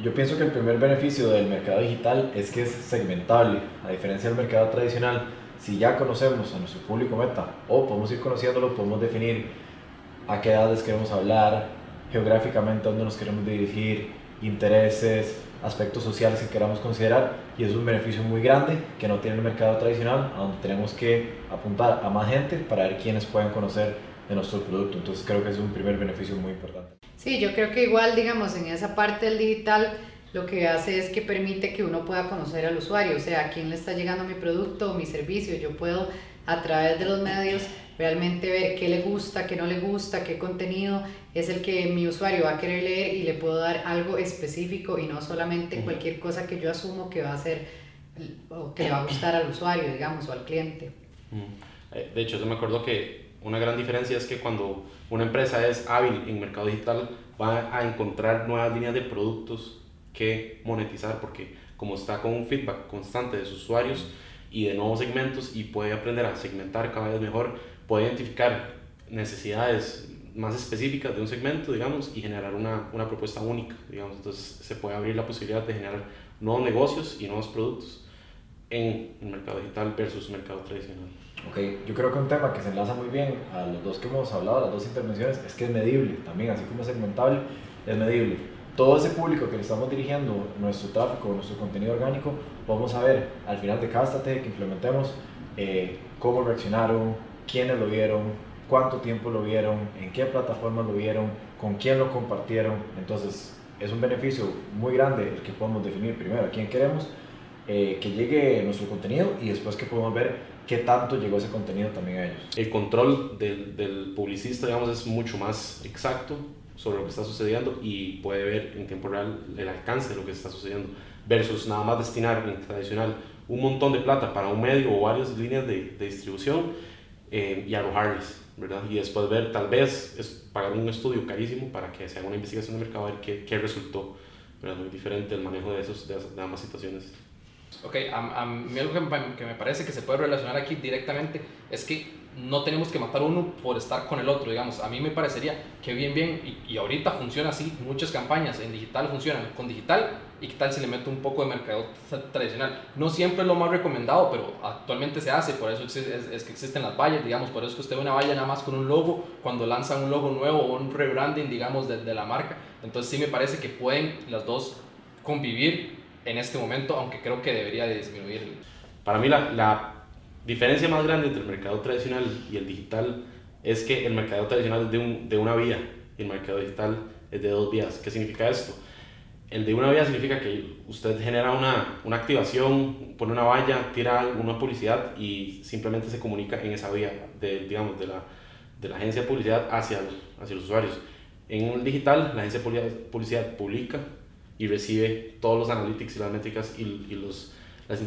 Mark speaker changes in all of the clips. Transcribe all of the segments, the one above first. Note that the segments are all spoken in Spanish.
Speaker 1: Yo pienso que el primer beneficio del mercado digital es que es segmentable, a diferencia del mercado tradicional. Si ya conocemos a nuestro público meta o podemos ir conociéndolo, podemos definir a qué edades queremos hablar, geográficamente dónde nos queremos dirigir, intereses, aspectos sociales que queramos considerar y es un beneficio muy grande que no tiene el mercado tradicional, a donde tenemos que apuntar a más gente para ver quiénes pueden conocer de nuestro producto. Entonces creo que es un primer beneficio muy importante.
Speaker 2: Sí, yo creo que igual, digamos, en esa parte del digital, lo que hace es que permite que uno pueda conocer al usuario, o sea, a quién le está llegando mi producto o mi servicio. Yo puedo, a través de los medios, realmente ver qué le gusta, qué no le gusta, qué contenido es el que mi usuario va a querer leer y le puedo dar algo específico y no solamente cualquier cosa que yo asumo que va a ser o que le va a gustar al usuario, digamos, o al cliente.
Speaker 3: Eh, de hecho, yo me acuerdo que una gran diferencia es que cuando una empresa es hábil en mercado digital va a encontrar nuevas líneas de productos que monetizar porque como está con un feedback constante de sus usuarios y de nuevos segmentos y puede aprender a segmentar cada vez mejor, puede identificar necesidades más específicas de un segmento, digamos, y generar una, una propuesta única, digamos. Entonces se puede abrir la posibilidad de generar nuevos negocios y nuevos productos en el mercado digital versus mercado tradicional.
Speaker 1: Ok, yo creo que un tema que se enlaza muy bien a los dos que hemos hablado, las dos intervenciones, es que es medible también, así como es segmentable, es medible. Todo ese público que le estamos dirigiendo nuestro tráfico, nuestro contenido orgánico, vamos a ver al final de cada estrategia que implementemos eh, cómo reaccionaron, quiénes lo vieron, cuánto tiempo lo vieron, en qué plataforma lo vieron, con quién lo compartieron. Entonces, es un beneficio muy grande el que podemos definir primero a quién queremos eh, que llegue nuestro contenido y después que podemos ver qué tanto llegó ese contenido también a ellos.
Speaker 3: El control del, del, publicista, digamos, es mucho más exacto sobre lo que está sucediendo y puede ver en tiempo real el alcance de lo que está sucediendo versus nada más destinar en tradicional un montón de plata para un medio o varias líneas de, de distribución eh, y arrojarles, ¿verdad? Y después ver, tal vez, es pagar un estudio carísimo para que se haga una investigación de mercado a ver qué, qué resultó, ¿verdad? Muy diferente el manejo de, esos, de, de ambas situaciones.
Speaker 4: Ok, a, a mí algo que me, parece que se puede relacionar aquí directamente es que no tenemos que matar uno por estar con el otro, digamos. A mí me parecería que bien, bien, y, y, ahorita funciona así, muchas campañas en digital funcionan con digital y qué tal si le meto un poco de mercado tradicional. No siempre es lo más recomendado, pero actualmente se hace, por eso es, es, es, que existen las vallas, digamos, por eso es que usted ve una valla nada más con un logo, cuando lanzan un logo nuevo o un rebranding, digamos, de, de la marca. Entonces sí me parece que pueden las dos convivir en este momento, aunque creo que debería disminuir.
Speaker 3: Para mí la, la, diferencia más grande entre el mercado tradicional y el digital es que el mercado tradicional es de, un, de una vía y el mercado digital es de dos vías. ¿Qué significa esto? El de una vía significa que usted genera una, una activación, pone una valla, tira una publicidad y simplemente se comunica en esa vía, de, digamos, de la, de la agencia de publicidad hacia, hacia los usuarios. En el digital, la agencia de publicidad publica y recibe todos los analytics y las métricas y, y los,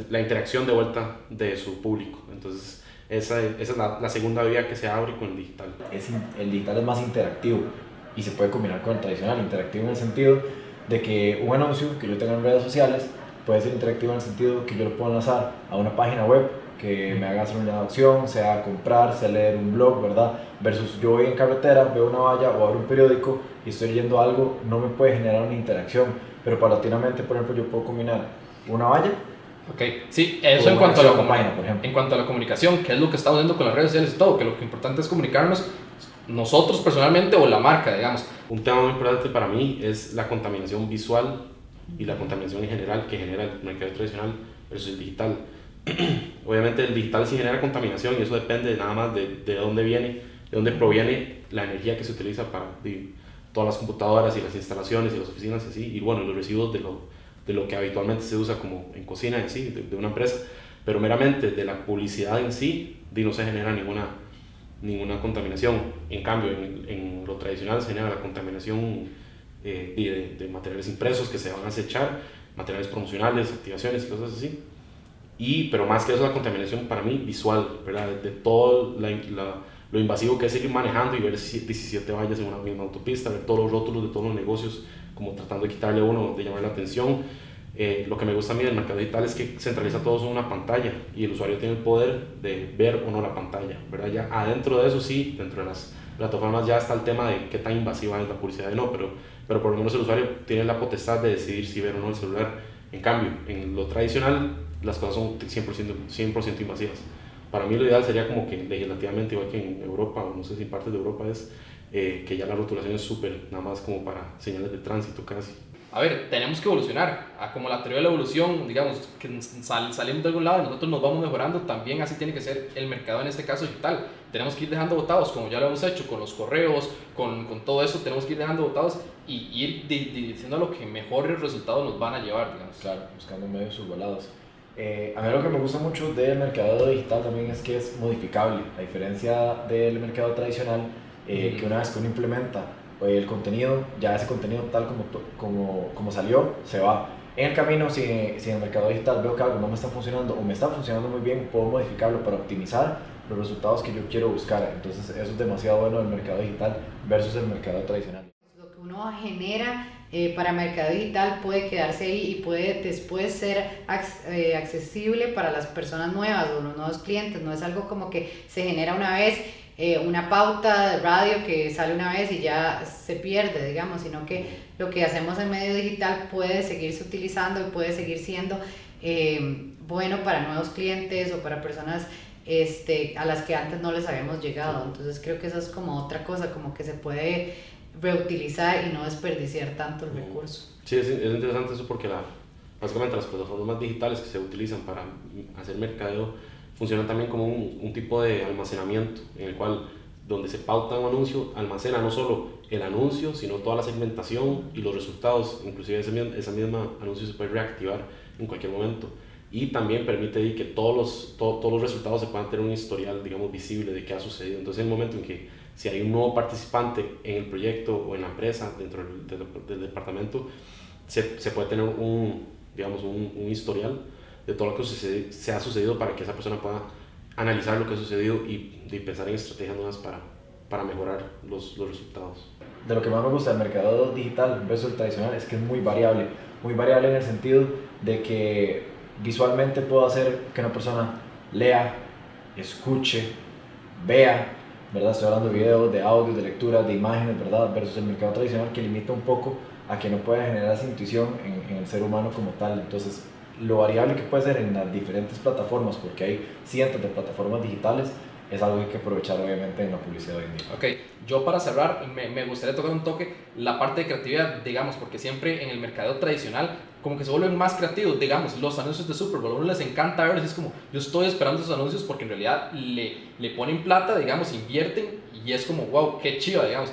Speaker 3: la, interacción de vuelta de su público. Entonces, esa, esa es la, la, segunda vía que se abre con el digital.
Speaker 1: Es, el digital es más interactivo y se puede combinar con el tradicional. Interactivo en el sentido de que un anuncio que yo tenga en redes sociales puede ser interactivo en el sentido que yo lo puedo lanzar a una página web que me haga hacer una adopción, sea comprar, sea leer un blog, ¿verdad? Versus yo voy en carretera, veo una valla o abro un periódico y estoy leyendo algo, no me puede generar una interacción pero paulatinamente, por ejemplo, yo puedo combinar una valla.
Speaker 4: Ok, sí, eso en cuanto, a la página, por ejemplo. en cuanto a la comunicación, que es lo que estamos viendo con las redes sociales y todo, que lo que importante es comunicarnos nosotros personalmente o la marca, digamos.
Speaker 3: Un tema muy importante para mí es la contaminación visual y la contaminación en general que genera el mercado tradicional versus el digital. Obviamente el digital sí genera contaminación y eso depende nada más de, de dónde viene, de dónde proviene la energía que se utiliza para todas las computadoras y las instalaciones y las oficinas así, y bueno, los residuos de lo, de lo que habitualmente se usa como en cocina en sí, de, de una empresa, pero meramente de la publicidad en sí, no se genera ninguna, ninguna contaminación. En cambio, en, en lo tradicional se genera la contaminación eh, de, de, materiales impresos que se van a acechar, materiales promocionales, activaciones y cosas así. Y, pero más que eso, la contaminación para mí visual, ¿verdad? De, de toda la, la lo invasivo que es seguir manejando y ver 17 vallas en una misma autopista, ver todos los rótulos de todos los negocios, como tratando de quitarle a uno, de llamar la atención. Eh, lo que me gusta a mí del mercado digital es que centraliza todo en una pantalla y el usuario tiene el poder de ver o no la pantalla, ¿verdad? Ya adentro de eso sí, dentro de las, plataformas ya está el tema de qué tan invasiva es la publicidad y no, pero, pero por lo menos el usuario tiene la potestad de decidir si ver o no el celular. En cambio, en lo tradicional, las cosas son 100%, 100 invasivas. Para mí lo ideal sería como que legislativamente, igual que en Europa, o no sé si en partes de Europa es, eh, que ya la rotulación es súper, nada más como para señales de tránsito casi
Speaker 4: a ver, tenemos que evolucionar. A como la teoría de la evolución, digamos, que salimos de algún lado y nosotros nos vamos mejorando, también así tiene que ser el mercado en este caso digital. Tenemos que ir dejando votados, como ya lo hemos hecho con los correos, con, con todo eso, tenemos que ir dejando votados y ir diciendo lo que mejores resultados nos van a llevar, digamos.
Speaker 1: Claro, buscando medios subvolados. Eh, a mí lo que me gusta mucho del mercado digital también es que es modificable, a diferencia del mercado tradicional, eh, que una vez que uno implementa el contenido, ya ese contenido tal como, como, como salió, se va. En el camino, si, si en el mercado digital veo que algo no me está funcionando o me está funcionando muy bien, puedo modificarlo para optimizar los resultados que yo quiero buscar. Entonces, eso es demasiado bueno del mercado digital versus el mercado tradicional.
Speaker 2: Lo que uno genera eh, para mercado digital puede quedarse ahí y puede después ser eh, accesible para las personas nuevas o los nuevos clientes. No es algo como que se genera una vez eh, una pauta de radio que sale una vez y ya se pierde, digamos, sino que lo que hacemos en medio digital puede seguirse utilizando y puede seguir siendo eh, bueno para nuevos clientes o para personas este, a las que antes no les habíamos llegado. Entonces creo que eso es como otra cosa, como que se puede reutilizar y no desperdiciar tanto el recurso.
Speaker 3: Sí, es, es interesante eso porque la, básicamente las plataformas digitales que se utilizan para hacer mercadeo funciona también como un, un, tipo de almacenamiento en el cual donde se pauta un anuncio, almacena no solo el anuncio, sino toda la segmentación y los resultados, inclusive ese, esa misma anuncio se puede reactivar en cualquier momento y también permite que todos los, todos los resultados se puedan tener un historial, digamos, visible de qué ha sucedido. Entonces, en el momento en que si hay un nuevo participante en el proyecto o en la empresa, dentro del, del, departamento, se, se, puede tener un, digamos, un, un historial de todo lo que se ha sucedido para que esa persona pueda analizar lo que ha sucedido y, pensar en estrategias nuevas para, para mejorar los, los, resultados.
Speaker 1: De lo que más me gusta del mercado digital versus el tradicional es que es muy variable, muy variable en el sentido de que visualmente puedo hacer que una persona lea, escuche, vea, ¿verdad? Estoy hablando de videos, de audio, de lectura, de imágenes, ¿verdad? Versus el mercado tradicional que limita un poco a que no pueda generar esa intuición en el ser humano como tal. Entonces, lo variable que puede ser en las diferentes plataformas, porque hay cientos de plataformas digitales, es algo que hay que aprovechar obviamente en la publicidad hoy en día.
Speaker 4: Ok, yo para cerrar me, gustaría tocar un toque la parte de creatividad, digamos, porque siempre en el mercado tradicional como que se vuelven más creativos, digamos, los anuncios de Super Bowl, a uno les encanta verlos, es como, yo estoy esperando esos anuncios porque en realidad le, le ponen plata, digamos, invierten y es como, wow, qué chido, digamos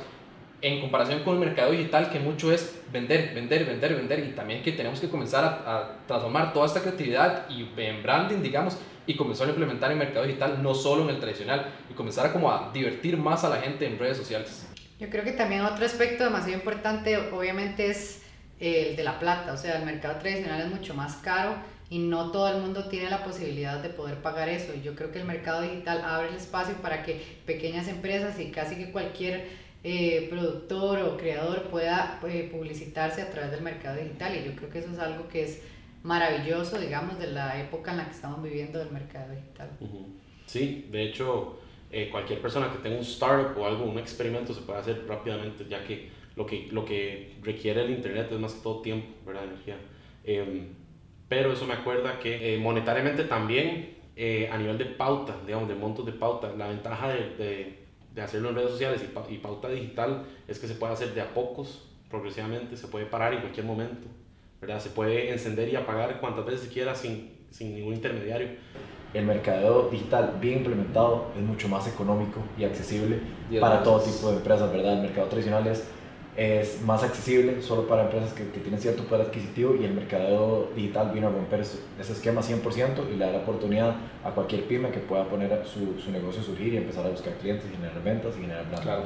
Speaker 4: en comparación con el mercado digital, que mucho es vender, vender, vender, vender, y también que tenemos que comenzar a, transformar toda esta creatividad y en branding, digamos, y comenzar a implementar en el mercado digital, no solo en el tradicional, y comenzar a como a divertir más a la gente en redes sociales.
Speaker 2: Yo creo que también otro aspecto demasiado importante, obviamente, es el de la plata, o sea, el mercado tradicional es mucho más caro y no todo el mundo tiene la posibilidad de poder pagar eso, yo creo que el mercado digital abre el espacio para que pequeñas empresas y casi que cualquier eh, productor o creador pueda eh, publicitarse a través del mercado digital y yo creo que eso es algo que es maravilloso, digamos, de la época en la que estamos viviendo del mercado digital.
Speaker 3: Sí, de hecho, eh, cualquier persona que tenga un startup o algo, un experimento se puede hacer rápidamente, ya que lo que, lo que requiere el Internet es más que todo tiempo, ¿verdad? Energía. Em, pero eso me acuerda que monetariamente también, a nivel de pauta, digamos, de montos de pauta, la ventaja de de hacerlo en redes sociales y, pauta digital es que se puede hacer de a pocos, progresivamente, se puede parar en cualquier momento, ¿verdad? Se puede encender y apagar cuantas veces quiera sin, sin ningún intermediario.
Speaker 1: El mercadeo digital bien implementado es mucho más económico y accesible para todo tipo de empresas, ¿verdad? El mercado tradicional es es más accesible solo para empresas que, que, tienen cierto poder adquisitivo y el mercado digital vino a romper ese, esquema 100% y le da la oportunidad a cualquier pyme que pueda poner su, su negocio a surgir y empezar a buscar clientes, generar ventas y generar
Speaker 4: Claro,